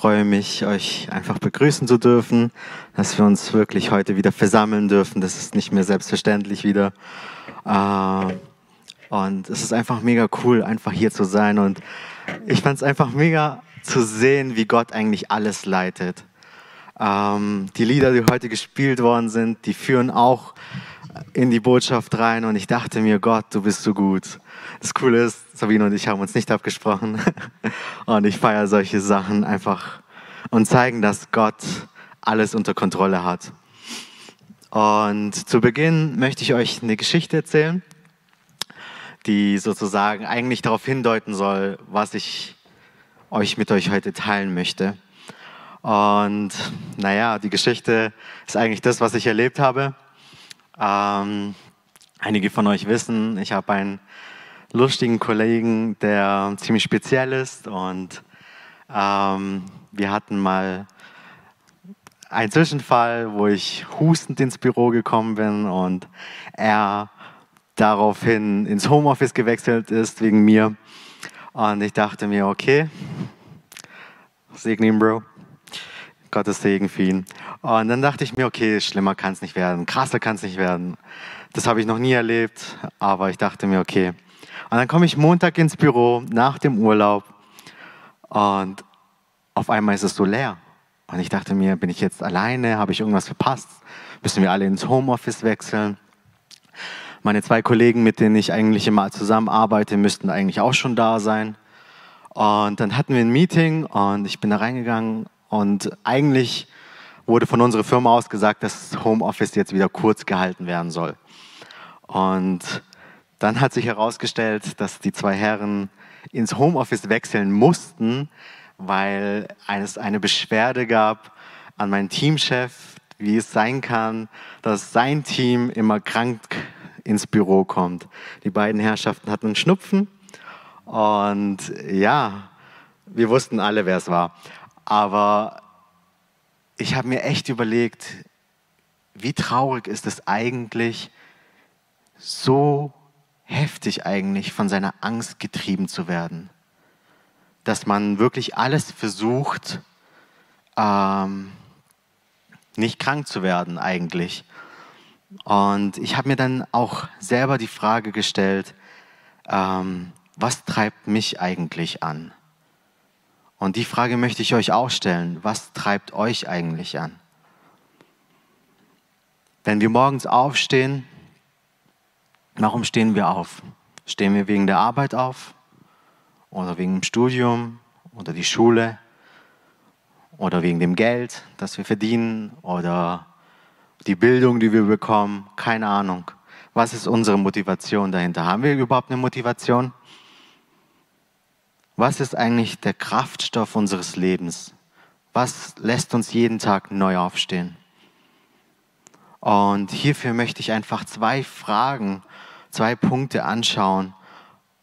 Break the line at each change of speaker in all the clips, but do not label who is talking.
freue mich, euch einfach begrüßen zu dürfen, dass wir uns wirklich heute wieder versammeln dürfen. Das ist nicht mehr selbstverständlich wieder. Äh, und es ist einfach mega cool, einfach hier zu sein. Und ich fand es einfach mega zu sehen, wie Gott eigentlich alles leitet. Ähm, die Lieder, die heute gespielt worden sind, die führen auch in die Botschaft rein. Und ich dachte mir, Gott, du bist so gut. Das Coole ist, Sabine und ich haben uns nicht abgesprochen. Und ich feiere solche Sachen einfach und zeigen, dass Gott alles unter Kontrolle hat. Und zu Beginn möchte ich euch eine Geschichte erzählen, die sozusagen eigentlich darauf hindeuten soll, was ich euch mit euch heute teilen möchte. Und naja, die Geschichte ist eigentlich das, was ich erlebt habe. Ähm, einige von euch wissen, ich habe einen lustigen Kollegen, der ziemlich speziell ist und ähm, wir hatten mal einen Zwischenfall, wo ich hustend ins Büro gekommen bin und er daraufhin ins Homeoffice gewechselt ist wegen mir. Und ich dachte mir, okay, segne ihn, Bro. Gottes Segen für ihn. Und dann dachte ich mir, okay, schlimmer kann es nicht werden, krasser kann es nicht werden. Das habe ich noch nie erlebt, aber ich dachte mir, okay, und dann komme ich Montag ins Büro nach dem Urlaub und auf einmal ist es so leer. Und ich dachte mir, bin ich jetzt alleine? Habe ich irgendwas verpasst? Müssen wir alle ins Homeoffice wechseln? Meine zwei Kollegen, mit denen ich eigentlich immer zusammenarbeite, müssten eigentlich auch schon da sein. Und dann hatten wir ein Meeting und ich bin da reingegangen und eigentlich wurde von unserer Firma aus gesagt, dass Homeoffice jetzt wieder kurz gehalten werden soll. Und dann hat sich herausgestellt, dass die zwei Herren ins Homeoffice wechseln mussten, weil es eine Beschwerde gab an meinen Teamchef, wie es sein kann, dass sein Team immer krank ins Büro kommt. Die beiden Herrschaften hatten einen Schnupfen und ja, wir wussten alle, wer es war. Aber ich habe mir echt überlegt, wie traurig ist es eigentlich, so heftig eigentlich, von seiner Angst getrieben zu werden. Dass man wirklich alles versucht, ähm, nicht krank zu werden eigentlich. Und ich habe mir dann auch selber die Frage gestellt, ähm, was treibt mich eigentlich an? Und die Frage möchte ich euch auch stellen, was treibt euch eigentlich an? Wenn wir morgens aufstehen, Warum stehen wir auf? Stehen wir wegen der Arbeit auf oder wegen dem Studium oder die Schule oder wegen dem Geld, das wir verdienen oder die Bildung, die wir bekommen? Keine Ahnung. Was ist unsere Motivation dahinter? Haben wir überhaupt eine Motivation? Was ist eigentlich der Kraftstoff unseres Lebens? Was lässt uns jeden Tag neu aufstehen? Und hierfür möchte ich einfach zwei Fragen zwei Punkte anschauen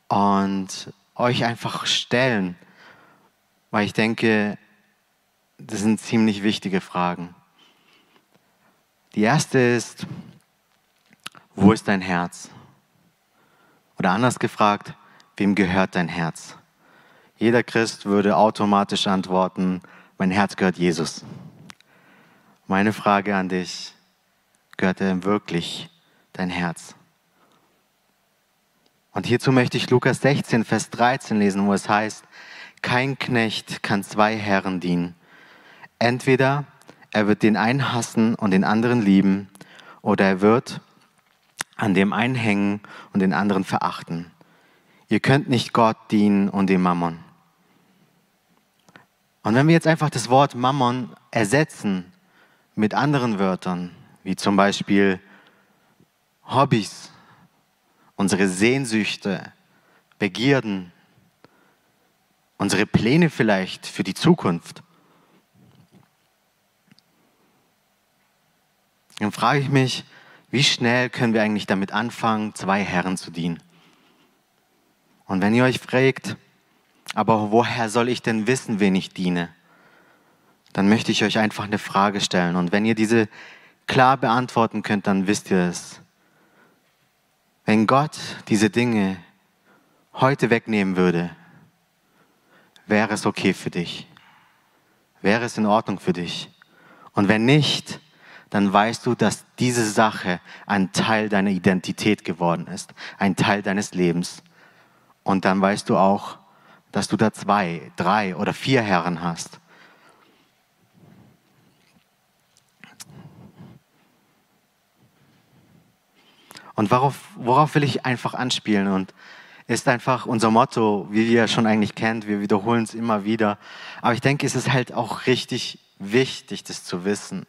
und euch einfach stellen, weil ich denke, das sind ziemlich wichtige Fragen. Die erste ist, wo ist dein Herz? Oder anders gefragt, wem gehört dein Herz? Jeder Christ würde automatisch antworten, mein Herz gehört Jesus. Meine Frage an dich, gehört dir wirklich dein Herz? Und hierzu möchte ich Lukas 16, Vers 13 lesen, wo es heißt, kein Knecht kann zwei Herren dienen. Entweder er wird den einen hassen und den anderen lieben, oder er wird an dem einen hängen und den anderen verachten. Ihr könnt nicht Gott dienen und dem Mammon. Und wenn wir jetzt einfach das Wort Mammon ersetzen mit anderen Wörtern, wie zum Beispiel Hobbys unsere Sehnsüchte, Begierden, unsere Pläne vielleicht für die Zukunft. Dann frage ich mich, wie schnell können wir eigentlich damit anfangen, zwei Herren zu dienen? Und wenn ihr euch fragt, aber woher soll ich denn wissen, wen ich diene? Dann möchte ich euch einfach eine Frage stellen. Und wenn ihr diese klar beantworten könnt, dann wisst ihr es. Wenn Gott diese Dinge heute wegnehmen würde, wäre es okay für dich. Wäre es in Ordnung für dich? Und wenn nicht, dann weißt du, dass diese Sache ein Teil deiner Identität geworden ist, ein Teil deines Lebens. Und dann weißt du auch, dass du da zwei, drei oder vier Herren hast. Und worauf, worauf will ich einfach anspielen? Und ist einfach unser Motto, wie ihr schon eigentlich kennt. Wir wiederholen es immer wieder. Aber ich denke, es ist halt auch richtig wichtig, das zu wissen.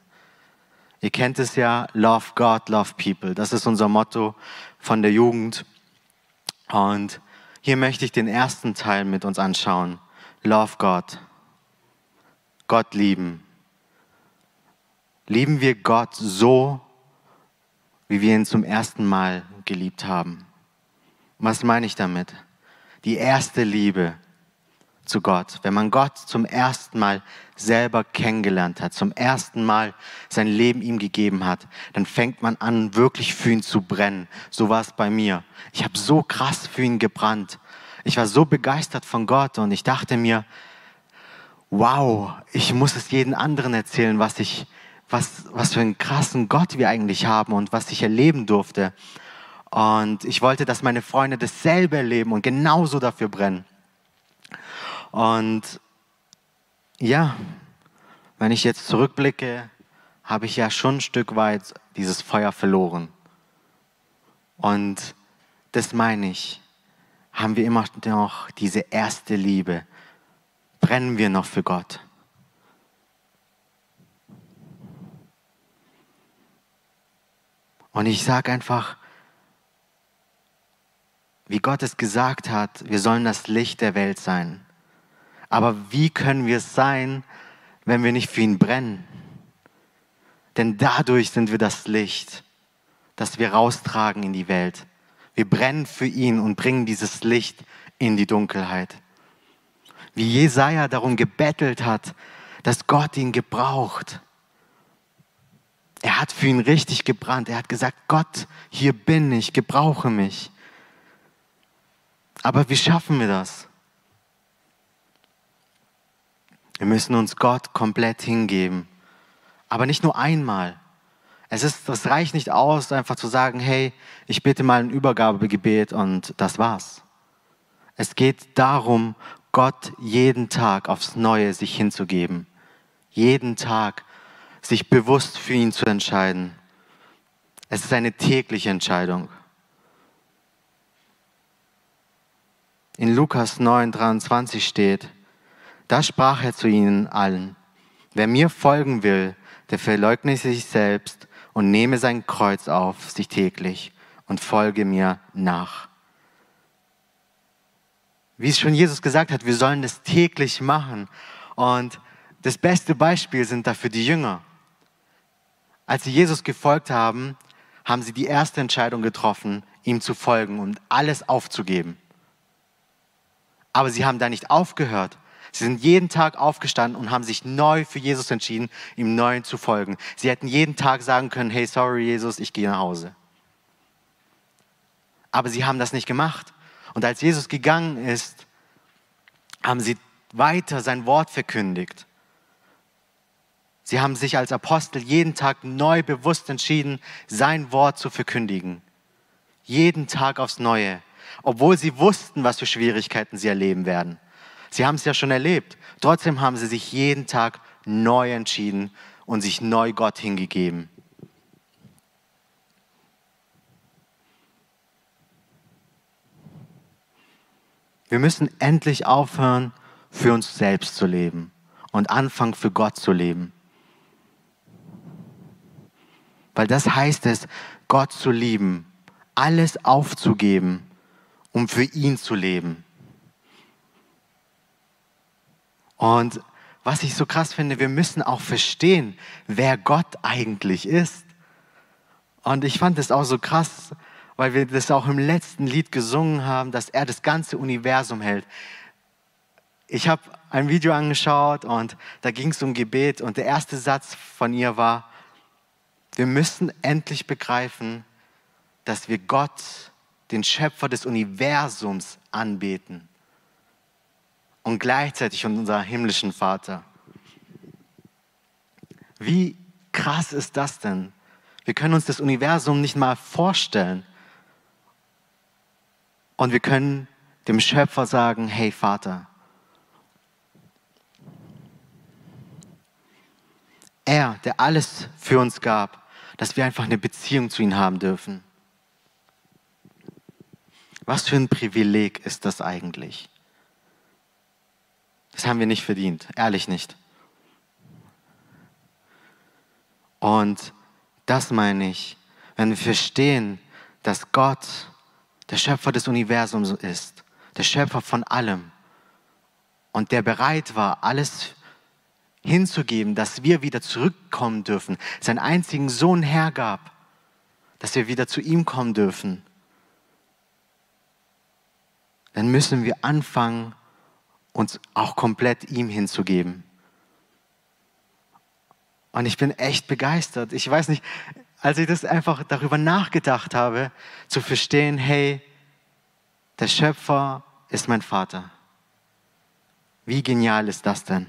Ihr kennt es ja, Love God, Love People. Das ist unser Motto von der Jugend. Und hier möchte ich den ersten Teil mit uns anschauen. Love God. Gott lieben. Lieben wir Gott so, wie wir ihn zum ersten Mal geliebt haben? Was meine ich damit? Die erste Liebe zu Gott. Wenn man Gott zum ersten Mal selber kennengelernt hat, zum ersten Mal sein Leben ihm gegeben hat, dann fängt man an, wirklich für ihn zu brennen. So war es bei mir. Ich habe so krass für ihn gebrannt. Ich war so begeistert von Gott und ich dachte mir, wow, ich muss es jeden anderen erzählen, was ich, was, was für einen krassen Gott wir eigentlich haben und was ich erleben durfte. Und ich wollte, dass meine Freunde dasselbe erleben und genauso dafür brennen. Und ja, wenn ich jetzt zurückblicke, habe ich ja schon ein Stück weit dieses Feuer verloren. Und das meine ich, haben wir immer noch diese erste Liebe. Brennen wir noch für Gott. Und ich sage einfach, wie Gott es gesagt hat, wir sollen das Licht der Welt sein. Aber wie können wir es sein, wenn wir nicht für ihn brennen? Denn dadurch sind wir das Licht, das wir raustragen in die Welt. Wir brennen für ihn und bringen dieses Licht in die Dunkelheit. Wie Jesaja darum gebettelt hat, dass Gott ihn gebraucht. Er hat für ihn richtig gebrannt. Er hat gesagt, Gott, hier bin ich, gebrauche mich. Aber wie schaffen wir das? Wir müssen uns Gott komplett hingeben. Aber nicht nur einmal. Es ist, das reicht nicht aus, einfach zu sagen, hey, ich bitte mal ein Übergabegebet und das war's. Es geht darum, Gott jeden Tag aufs Neue sich hinzugeben. Jeden Tag sich bewusst für ihn zu entscheiden. Es ist eine tägliche Entscheidung. In Lukas 9, 23 steht, da sprach er zu ihnen allen, wer mir folgen will, der verleugne sich selbst und nehme sein Kreuz auf sich täglich und folge mir nach. Wie es schon Jesus gesagt hat, wir sollen das täglich machen. Und das beste Beispiel sind dafür die Jünger. Als sie Jesus gefolgt haben, haben sie die erste Entscheidung getroffen, ihm zu folgen und alles aufzugeben. Aber sie haben da nicht aufgehört. Sie sind jeden Tag aufgestanden und haben sich neu für Jesus entschieden, ihm neu zu folgen. Sie hätten jeden Tag sagen können, hey, sorry Jesus, ich gehe nach Hause. Aber sie haben das nicht gemacht. Und als Jesus gegangen ist, haben sie weiter sein Wort verkündigt. Sie haben sich als Apostel jeden Tag neu bewusst entschieden, sein Wort zu verkündigen. Jeden Tag aufs Neue obwohl sie wussten, was für Schwierigkeiten sie erleben werden. Sie haben es ja schon erlebt. Trotzdem haben sie sich jeden Tag neu entschieden und sich neu Gott hingegeben. Wir müssen endlich aufhören, für uns selbst zu leben und anfangen, für Gott zu leben. Weil das heißt es, Gott zu lieben, alles aufzugeben um für ihn zu leben. Und was ich so krass finde, wir müssen auch verstehen, wer Gott eigentlich ist. Und ich fand es auch so krass, weil wir das auch im letzten Lied gesungen haben, dass er das ganze Universum hält. Ich habe ein Video angeschaut und da ging es um Gebet und der erste Satz von ihr war, wir müssen endlich begreifen, dass wir Gott den Schöpfer des Universums anbeten und gleichzeitig unser himmlischen Vater. Wie krass ist das denn? Wir können uns das Universum nicht mal vorstellen. Und wir können dem Schöpfer sagen, hey Vater, er, der alles für uns gab, dass wir einfach eine Beziehung zu ihm haben dürfen. Was für ein Privileg ist das eigentlich? Das haben wir nicht verdient, ehrlich nicht. Und das meine ich, wenn wir verstehen, dass Gott der Schöpfer des Universums ist, der Schöpfer von allem und der bereit war, alles hinzugeben, dass wir wieder zurückkommen dürfen, seinen einzigen Sohn hergab, dass wir wieder zu ihm kommen dürfen, dann müssen wir anfangen, uns auch komplett ihm hinzugeben. Und ich bin echt begeistert. Ich weiß nicht, als ich das einfach darüber nachgedacht habe, zu verstehen, hey, der Schöpfer ist mein Vater. Wie genial ist das denn?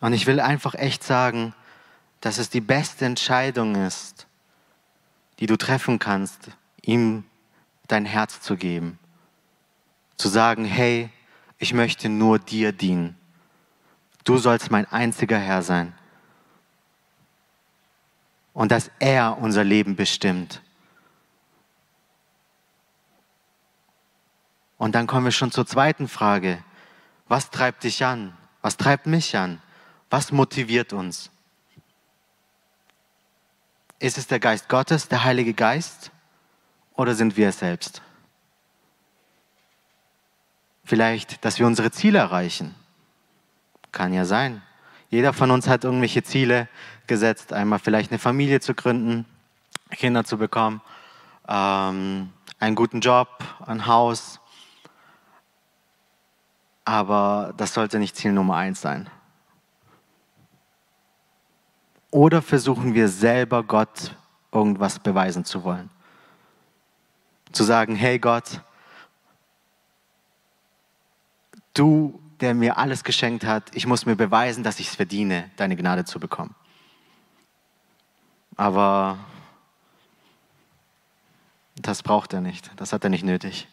Und ich will einfach echt sagen, dass es die beste Entscheidung ist, die du treffen kannst, ihm dein Herz zu geben. Zu sagen, hey, ich möchte nur dir dienen. Du sollst mein einziger Herr sein. Und dass er unser Leben bestimmt. Und dann kommen wir schon zur zweiten Frage. Was treibt dich an? Was treibt mich an? Was motiviert uns? Ist es der Geist Gottes, der Heilige Geist, oder sind wir es selbst? Vielleicht, dass wir unsere Ziele erreichen. Kann ja sein. Jeder von uns hat irgendwelche Ziele gesetzt, einmal vielleicht eine Familie zu gründen, Kinder zu bekommen, ähm, einen guten Job, ein Haus. Aber das sollte nicht Ziel Nummer eins sein. Oder versuchen wir selber Gott irgendwas beweisen zu wollen? Zu sagen, hey Gott, du, der mir alles geschenkt hat, ich muss mir beweisen, dass ich es verdiene, deine Gnade zu bekommen. Aber das braucht er nicht, das hat er nicht nötig.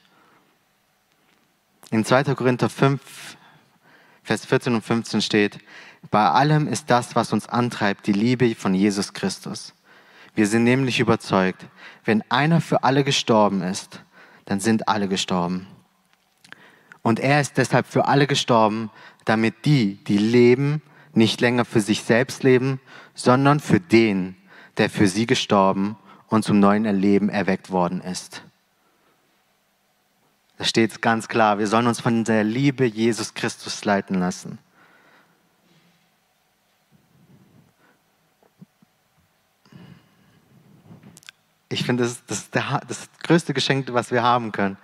In 2. Korinther 5, Vers 14 und 15 steht, bei allem ist das, was uns antreibt, die Liebe von Jesus Christus. Wir sind nämlich überzeugt, wenn einer für alle gestorben ist, dann sind alle gestorben. Und er ist deshalb für alle gestorben, damit die, die leben, nicht länger für sich selbst leben, sondern für den, der für sie gestorben und zum neuen Erleben erweckt worden ist. Da steht ganz klar, wir sollen uns von der Liebe Jesus Christus leiten lassen. Ich finde, das, das das größte Geschenk, was wir haben können.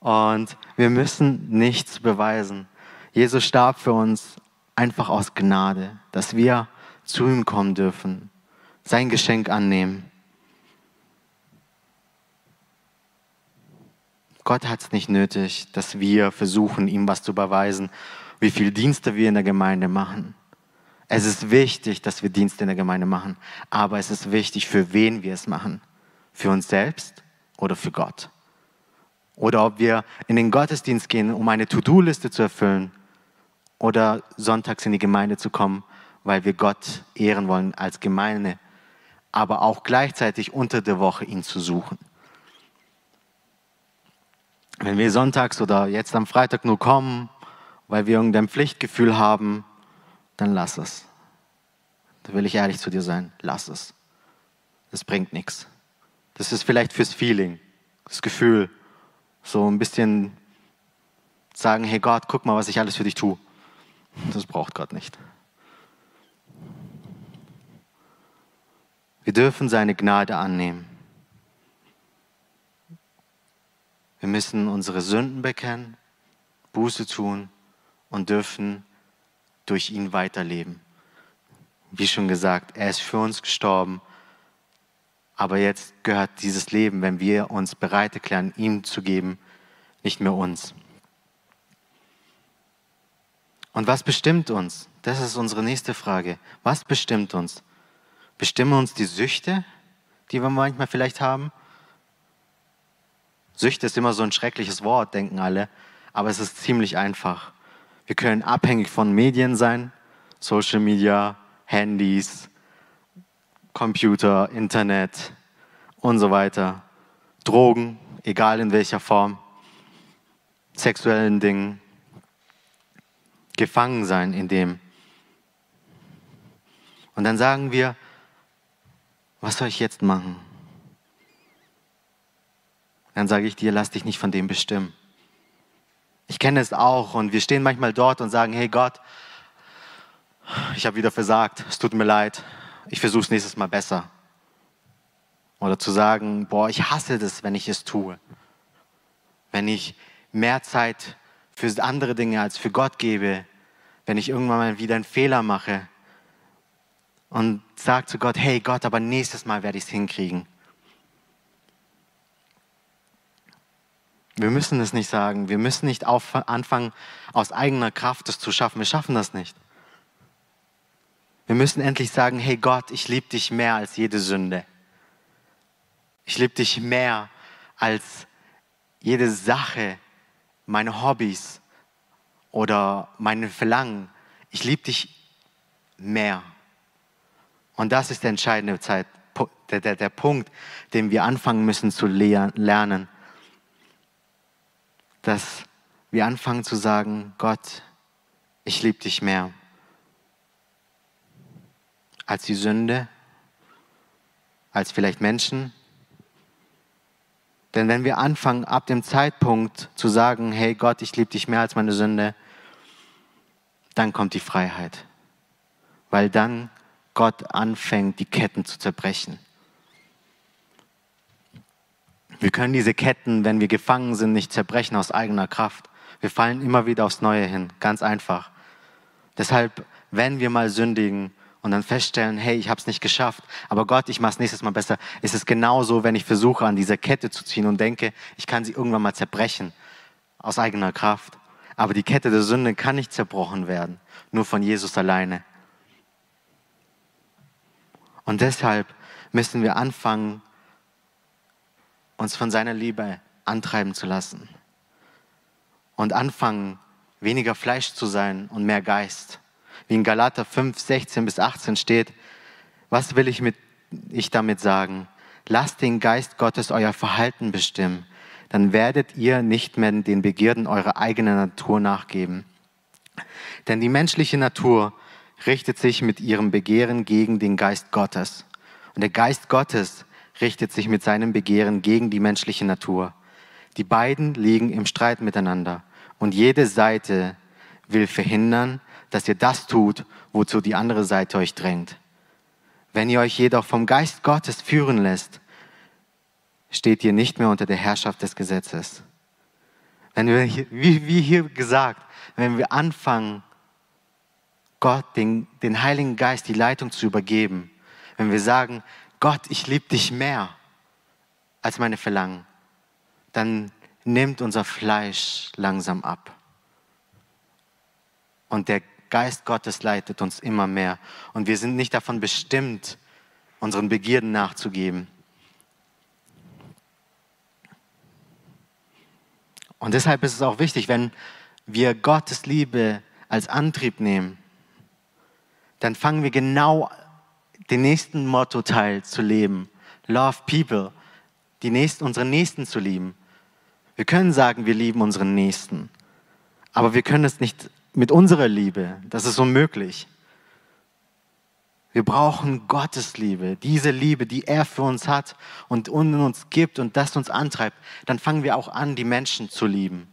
Und wir müssen nichts beweisen. Jesus starb für uns einfach aus Gnade, dass wir zu ihm kommen dürfen, sein Geschenk annehmen. Gott hat es nicht nötig, dass wir versuchen, ihm was zu beweisen, wie viele Dienste wir in der Gemeinde machen. Es ist wichtig, dass wir Dienste in der Gemeinde machen, aber es ist wichtig, für wen wir es machen. Für uns selbst oder für Gott. Oder ob wir in den Gottesdienst gehen, um eine To-Do-Liste zu erfüllen oder sonntags in die Gemeinde zu kommen, weil wir Gott ehren wollen als Gemeinde, aber auch gleichzeitig unter der Woche ihn zu suchen. Wenn wir sonntags oder jetzt am Freitag nur kommen, weil wir irgendein Pflichtgefühl haben, dann lass es. Da will ich ehrlich zu dir sein. Lass es. Das bringt nichts. Das ist vielleicht fürs Feeling, das Gefühl. So ein bisschen sagen, hey Gott, guck mal, was ich alles für dich tue. Das braucht Gott nicht. Wir dürfen seine Gnade annehmen. Wir müssen unsere Sünden bekennen, Buße tun und dürfen durch ihn weiterleben. Wie schon gesagt, er ist für uns gestorben, aber jetzt gehört dieses Leben, wenn wir uns bereit erklären, ihm zu geben, nicht mehr uns. Und was bestimmt uns? Das ist unsere nächste Frage. Was bestimmt uns? Bestimmen uns die Süchte, die wir manchmal vielleicht haben? Süchte ist immer so ein schreckliches Wort, denken alle, aber es ist ziemlich einfach. Wir können abhängig von Medien sein, Social Media, Handys, Computer, Internet und so weiter. Drogen, egal in welcher Form, sexuellen Dingen, gefangen sein in dem. Und dann sagen wir, was soll ich jetzt machen? Dann sage ich dir, lass dich nicht von dem bestimmen. Ich kenne es auch und wir stehen manchmal dort und sagen, hey Gott, ich habe wieder versagt, es tut mir leid, ich versuche es nächstes Mal besser. Oder zu sagen, boah, ich hasse das, wenn ich es tue. Wenn ich mehr Zeit für andere Dinge als für Gott gebe, wenn ich irgendwann mal wieder einen Fehler mache und sage zu Gott, hey Gott, aber nächstes Mal werde ich es hinkriegen. Wir müssen es nicht sagen. Wir müssen nicht anfangen, aus eigener Kraft es zu schaffen. Wir schaffen das nicht. Wir müssen endlich sagen, hey Gott, ich liebe dich mehr als jede Sünde. Ich liebe dich mehr als jede Sache, meine Hobbys oder meine Verlangen. Ich liebe dich mehr. Und das ist der entscheidende Zeit, der, der, der Punkt, den wir anfangen müssen zu lernen. Dass wir anfangen zu sagen, Gott, ich liebe dich mehr als die Sünde, als vielleicht Menschen. Denn wenn wir anfangen, ab dem Zeitpunkt zu sagen, hey Gott, ich liebe dich mehr als meine Sünde, dann kommt die Freiheit. Weil dann Gott anfängt, die Ketten zu zerbrechen. Wir können diese Ketten, wenn wir gefangen sind, nicht zerbrechen aus eigener Kraft. Wir fallen immer wieder aufs Neue hin, ganz einfach. Deshalb, wenn wir mal sündigen, und dann feststellen, hey, ich habe es nicht geschafft, aber Gott, ich mache es nächstes Mal besser, ist es genauso, wenn ich versuche, an dieser Kette zu ziehen und denke, ich kann sie irgendwann mal zerbrechen aus eigener Kraft. Aber die Kette der Sünde kann nicht zerbrochen werden, nur von Jesus alleine. Und deshalb müssen wir anfangen, uns von seiner Liebe antreiben zu lassen und anfangen, weniger Fleisch zu sein und mehr Geist wie in Galater 5, 16 bis 18 steht, was will ich, mit, ich damit sagen? Lasst den Geist Gottes euer Verhalten bestimmen, dann werdet ihr nicht mehr den Begierden eurer eigenen Natur nachgeben. Denn die menschliche Natur richtet sich mit ihrem Begehren gegen den Geist Gottes. Und der Geist Gottes richtet sich mit seinem Begehren gegen die menschliche Natur. Die beiden liegen im Streit miteinander. Und jede Seite will verhindern, dass ihr das tut, wozu die andere Seite euch drängt. Wenn ihr euch jedoch vom Geist Gottes führen lässt, steht ihr nicht mehr unter der Herrschaft des Gesetzes. Wenn wir, wie, wie hier gesagt, wenn wir anfangen, Gott, den, den Heiligen Geist, die Leitung zu übergeben, wenn wir sagen, Gott, ich liebe dich mehr als meine Verlangen, dann nimmt unser Fleisch langsam ab. Und der Geist Gottes leitet uns immer mehr. Und wir sind nicht davon bestimmt, unseren Begierden nachzugeben. Und deshalb ist es auch wichtig, wenn wir Gottes Liebe als Antrieb nehmen, dann fangen wir genau den nächsten Motto-Teil zu leben. Love people. Die nächsten, unsere Nächsten zu lieben. Wir können sagen, wir lieben unseren Nächsten. Aber wir können es nicht mit unserer Liebe. Das ist unmöglich. Wir brauchen Gottes Liebe, diese Liebe, die er für uns hat und uns gibt und das uns antreibt. Dann fangen wir auch an, die Menschen zu lieben,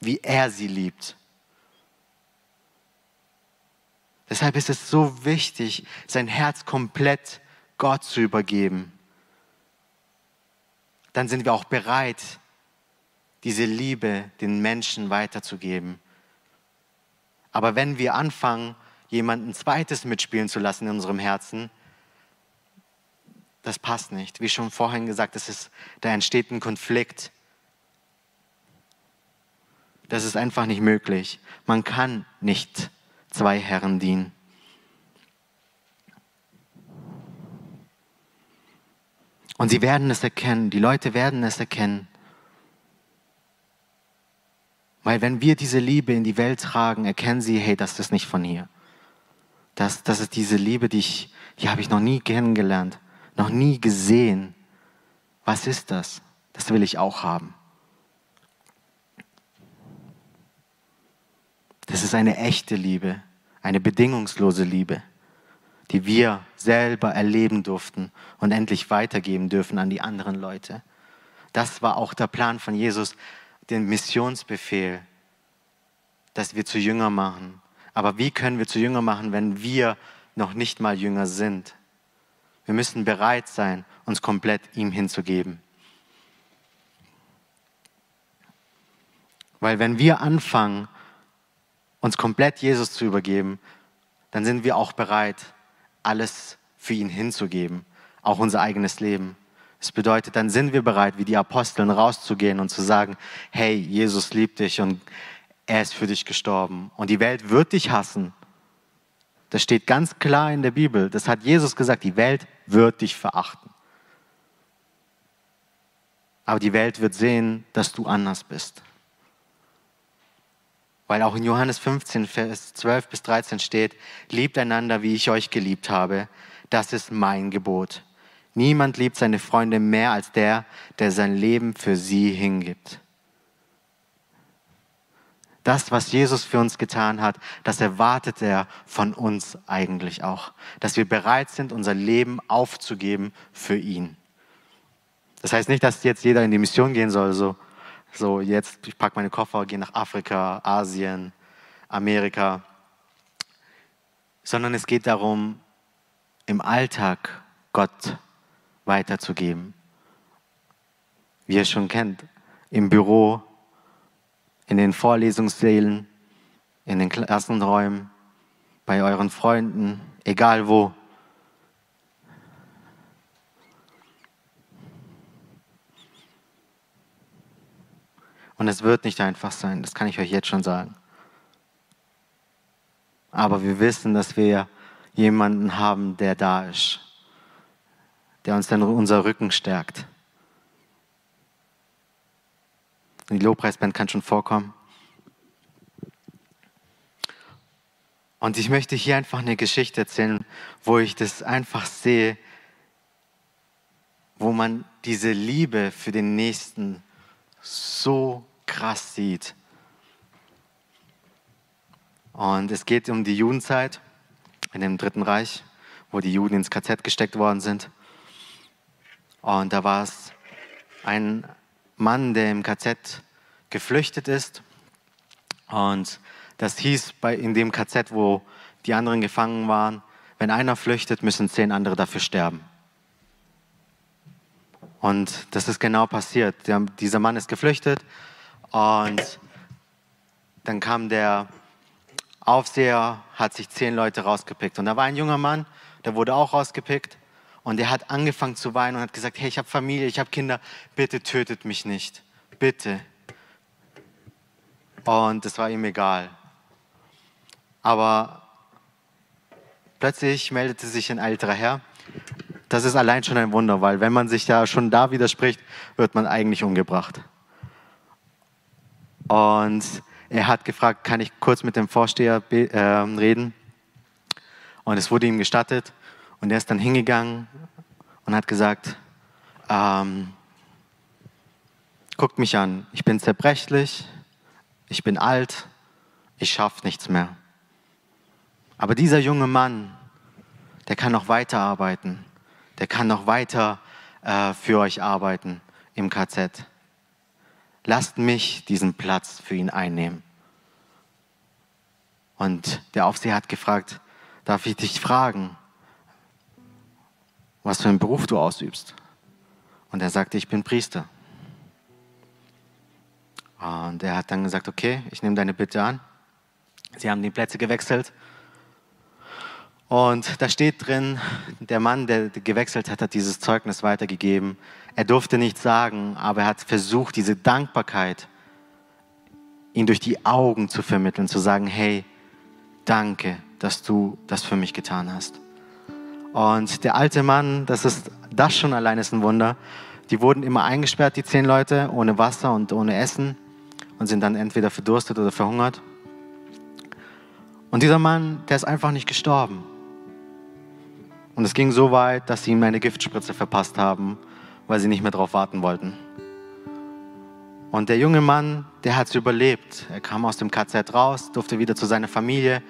wie er sie liebt. Deshalb ist es so wichtig, sein Herz komplett Gott zu übergeben. Dann sind wir auch bereit, diese Liebe den Menschen weiterzugeben. Aber wenn wir anfangen, jemanden zweites mitspielen zu lassen in unserem Herzen, das passt nicht. Wie schon vorhin gesagt, das ist, da entsteht ein Konflikt. Das ist einfach nicht möglich. Man kann nicht zwei Herren dienen. Und sie werden es erkennen, die Leute werden es erkennen. Weil wenn wir diese Liebe in die Welt tragen, erkennen sie, hey, das ist nicht von hier. Das, das ist diese Liebe, die, ich, die habe ich noch nie kennengelernt, noch nie gesehen. Was ist das? Das will ich auch haben. Das ist eine echte Liebe, eine bedingungslose Liebe, die wir selber erleben durften und endlich weitergeben dürfen an die anderen Leute. Das war auch der Plan von Jesus, den Missionsbefehl, dass wir zu Jünger machen. Aber wie können wir zu Jünger machen, wenn wir noch nicht mal Jünger sind? Wir müssen bereit sein, uns komplett ihm hinzugeben. Weil wenn wir anfangen, uns komplett Jesus zu übergeben, dann sind wir auch bereit, alles für ihn hinzugeben, auch unser eigenes Leben. Das bedeutet, dann sind wir bereit, wie die Aposteln rauszugehen und zu sagen, hey, Jesus liebt dich und er ist für dich gestorben. Und die Welt wird dich hassen. Das steht ganz klar in der Bibel. Das hat Jesus gesagt, die Welt wird dich verachten. Aber die Welt wird sehen, dass du anders bist. Weil auch in Johannes 15, Vers 12 bis 13 steht, liebt einander, wie ich euch geliebt habe. Das ist mein Gebot. Niemand liebt seine Freunde mehr als der, der sein Leben für sie hingibt. Das, was Jesus für uns getan hat, das erwartet er von uns eigentlich auch. Dass wir bereit sind, unser Leben aufzugeben für ihn. Das heißt nicht, dass jetzt jeder in die Mission gehen soll, so, so jetzt, ich packe meine Koffer, gehe nach Afrika, Asien, Amerika, sondern es geht darum, im Alltag Gott weiterzugeben. Wie ihr schon kennt, im Büro, in den Vorlesungssälen, in den Klassenräumen, bei euren Freunden, egal wo. Und es wird nicht einfach sein, das kann ich euch jetzt schon sagen. Aber wir wissen, dass wir jemanden haben, der da ist der uns dann unser Rücken stärkt. Die Lobpreisband kann schon vorkommen. Und ich möchte hier einfach eine Geschichte erzählen, wo ich das einfach sehe, wo man diese Liebe für den Nächsten so krass sieht. Und es geht um die Judenzeit in dem Dritten Reich, wo die Juden ins KZ gesteckt worden sind. Und da war es ein Mann, der im KZ geflüchtet ist. Und das hieß bei, in dem KZ, wo die anderen gefangen waren, wenn einer flüchtet, müssen zehn andere dafür sterben. Und das ist genau passiert. Dieser Mann ist geflüchtet und dann kam der Aufseher, hat sich zehn Leute rausgepickt. Und da war ein junger Mann, der wurde auch rausgepickt. Und er hat angefangen zu weinen und hat gesagt, hey, ich habe Familie, ich habe Kinder, bitte tötet mich nicht, bitte. Und es war ihm egal. Aber plötzlich meldete sich ein älterer Herr. Das ist allein schon ein Wunder, weil wenn man sich ja schon da widerspricht, wird man eigentlich umgebracht. Und er hat gefragt, kann ich kurz mit dem Vorsteher äh, reden? Und es wurde ihm gestattet. Und er ist dann hingegangen und hat gesagt, ähm, guckt mich an, ich bin zerbrechlich, ich bin alt, ich schaffe nichts mehr. Aber dieser junge Mann, der kann noch weiterarbeiten, der kann noch weiter äh, für euch arbeiten im KZ. Lasst mich diesen Platz für ihn einnehmen. Und der Aufseher hat gefragt, darf ich dich fragen, was für einen Beruf du ausübst. Und er sagte, ich bin Priester. Und er hat dann gesagt, okay, ich nehme deine Bitte an. Sie haben die Plätze gewechselt. Und da steht drin, der Mann, der gewechselt hat, hat dieses Zeugnis weitergegeben. Er durfte nichts sagen, aber er hat versucht, diese Dankbarkeit ihn durch die Augen zu vermitteln, zu sagen, hey, danke, dass du das für mich getan hast. Und der alte Mann, das ist, das schon allein ist ein Wunder. Die wurden immer eingesperrt, die zehn Leute, ohne Wasser und ohne Essen und sind dann entweder verdurstet oder verhungert. Und dieser Mann, der ist einfach nicht gestorben. Und es ging so weit, dass sie ihm eine Giftspritze verpasst haben, weil sie nicht mehr darauf warten wollten. Und der junge Mann, der hat es überlebt. Er kam aus dem KZ raus, durfte wieder zu seiner Familie.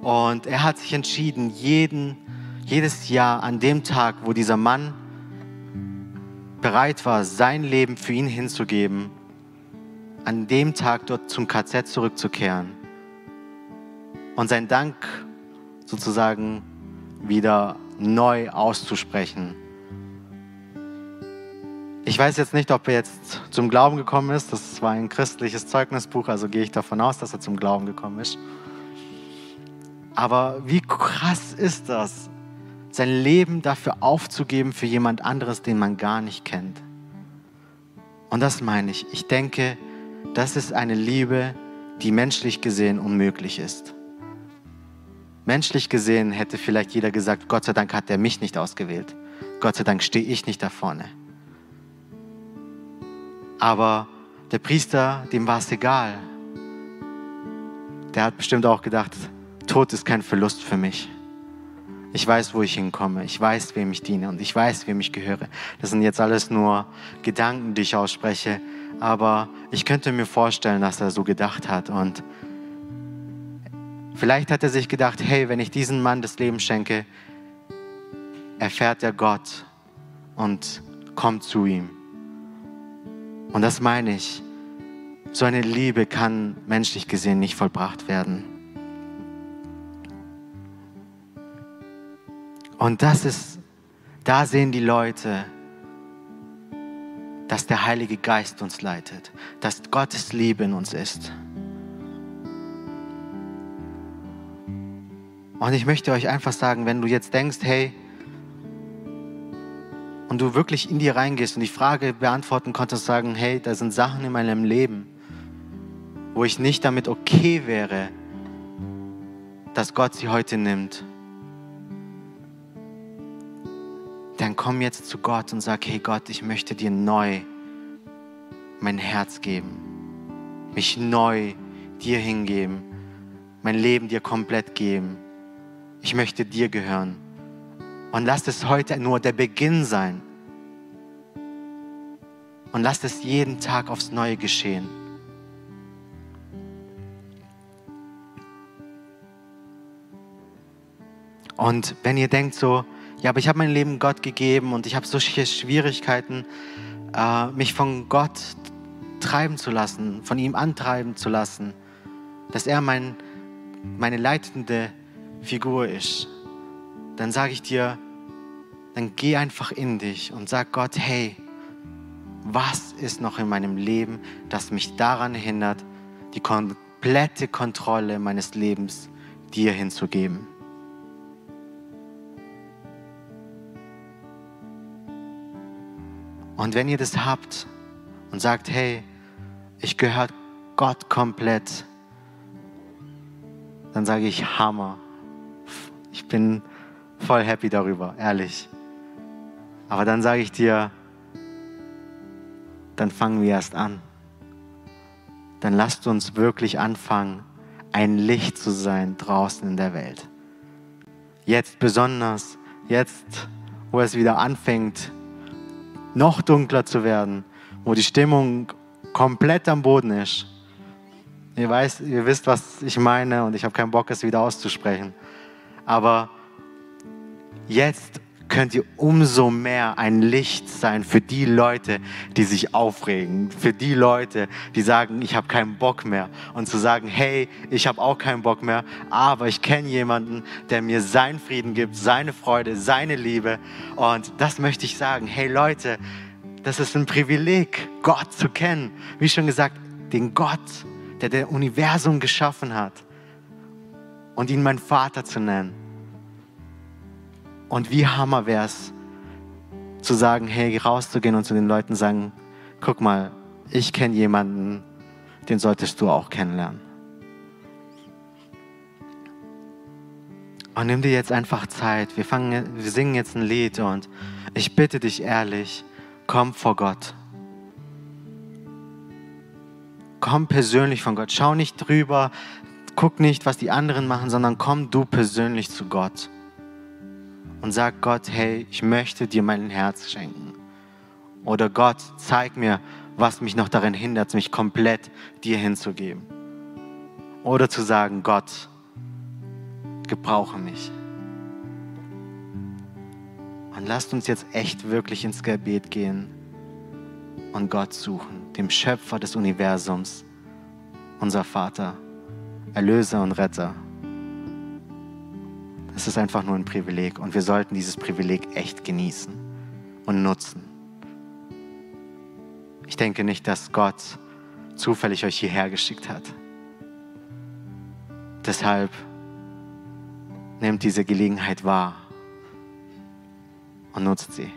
Und er hat sich entschieden, jeden, jedes Jahr an dem Tag, wo dieser Mann bereit war, sein Leben für ihn hinzugeben, an dem Tag dort zum KZ zurückzukehren und seinen Dank sozusagen wieder neu auszusprechen. Ich weiß jetzt nicht, ob er jetzt zum Glauben gekommen ist. Das war ein christliches Zeugnisbuch, also gehe ich davon aus, dass er zum Glauben gekommen ist. Aber wie krass ist das, sein Leben dafür aufzugeben für jemand anderes, den man gar nicht kennt. Und das meine ich. Ich denke, das ist eine Liebe, die menschlich gesehen unmöglich ist. Menschlich gesehen hätte vielleicht jeder gesagt, Gott sei Dank hat er mich nicht ausgewählt. Gott sei Dank stehe ich nicht da vorne. Aber der Priester, dem war es egal. Der hat bestimmt auch gedacht, Tod ist kein Verlust für mich. Ich weiß, wo ich hinkomme. Ich weiß, wem ich diene und ich weiß, wem ich gehöre. Das sind jetzt alles nur Gedanken, die ich ausspreche. Aber ich könnte mir vorstellen, dass er so gedacht hat. Und vielleicht hat er sich gedacht, hey, wenn ich diesen Mann das Leben schenke, erfährt er Gott und kommt zu ihm. Und das meine ich. So eine Liebe kann menschlich gesehen nicht vollbracht werden. Und das ist, da sehen die Leute, dass der Heilige Geist uns leitet, dass Gottes Liebe in uns ist. Und ich möchte euch einfach sagen, wenn du jetzt denkst, hey, und du wirklich in dir reingehst und die Frage beantworten konntest, sagen, hey, da sind Sachen in meinem Leben, wo ich nicht damit okay wäre, dass Gott sie heute nimmt. Dann komm jetzt zu Gott und sag, hey Gott, ich möchte dir neu mein Herz geben, mich neu dir hingeben, mein Leben dir komplett geben. Ich möchte dir gehören. Und lass es heute nur der Beginn sein. Und lass es jeden Tag aufs Neue geschehen. Und wenn ihr denkt so, ja, aber ich habe mein Leben Gott gegeben und ich habe solche Schwierigkeiten, äh, mich von Gott treiben zu lassen, von ihm antreiben zu lassen, dass er mein, meine leitende Figur ist, dann sage ich dir, dann geh einfach in dich und sag Gott, hey, was ist noch in meinem Leben, das mich daran hindert, die komplette Kontrolle meines Lebens dir hinzugeben? Und wenn ihr das habt und sagt, hey, ich gehöre Gott komplett, dann sage ich Hammer. Ich bin voll happy darüber, ehrlich. Aber dann sage ich dir, dann fangen wir erst an. Dann lasst uns wirklich anfangen, ein Licht zu sein draußen in der Welt. Jetzt besonders, jetzt, wo es wieder anfängt, noch dunkler zu werden, wo die Stimmung komplett am Boden ist. Ihr, weiß, ihr wisst, was ich meine und ich habe keinen Bock, es wieder auszusprechen. Aber jetzt könnt ihr umso mehr ein Licht sein für die Leute, die sich aufregen, für die Leute, die sagen, ich habe keinen Bock mehr und zu sagen, hey, ich habe auch keinen Bock mehr, aber ich kenne jemanden, der mir seinen Frieden gibt, seine Freude, seine Liebe und das möchte ich sagen, hey Leute, das ist ein Privileg, Gott zu kennen, wie schon gesagt, den Gott, der das Universum geschaffen hat und ihn mein Vater zu nennen. Und wie hammer wäre es, zu sagen, hey, rauszugehen und zu den Leuten sagen, guck mal, ich kenne jemanden, den solltest du auch kennenlernen. Und nimm dir jetzt einfach Zeit. Wir, fangen, wir singen jetzt ein Lied und ich bitte dich ehrlich, komm vor Gott. Komm persönlich von Gott. Schau nicht drüber, guck nicht, was die anderen machen, sondern komm du persönlich zu Gott. Und sag Gott, hey, ich möchte dir mein Herz schenken. Oder Gott, zeig mir, was mich noch darin hindert, mich komplett dir hinzugeben. Oder zu sagen, Gott, gebrauche mich. Und lasst uns jetzt echt wirklich ins Gebet gehen und Gott suchen, dem Schöpfer des Universums, unser Vater, Erlöser und Retter. Das ist einfach nur ein Privileg und wir sollten dieses Privileg echt genießen und nutzen. Ich denke nicht, dass Gott zufällig euch hierher geschickt hat. Deshalb nehmt diese Gelegenheit wahr und nutzt sie.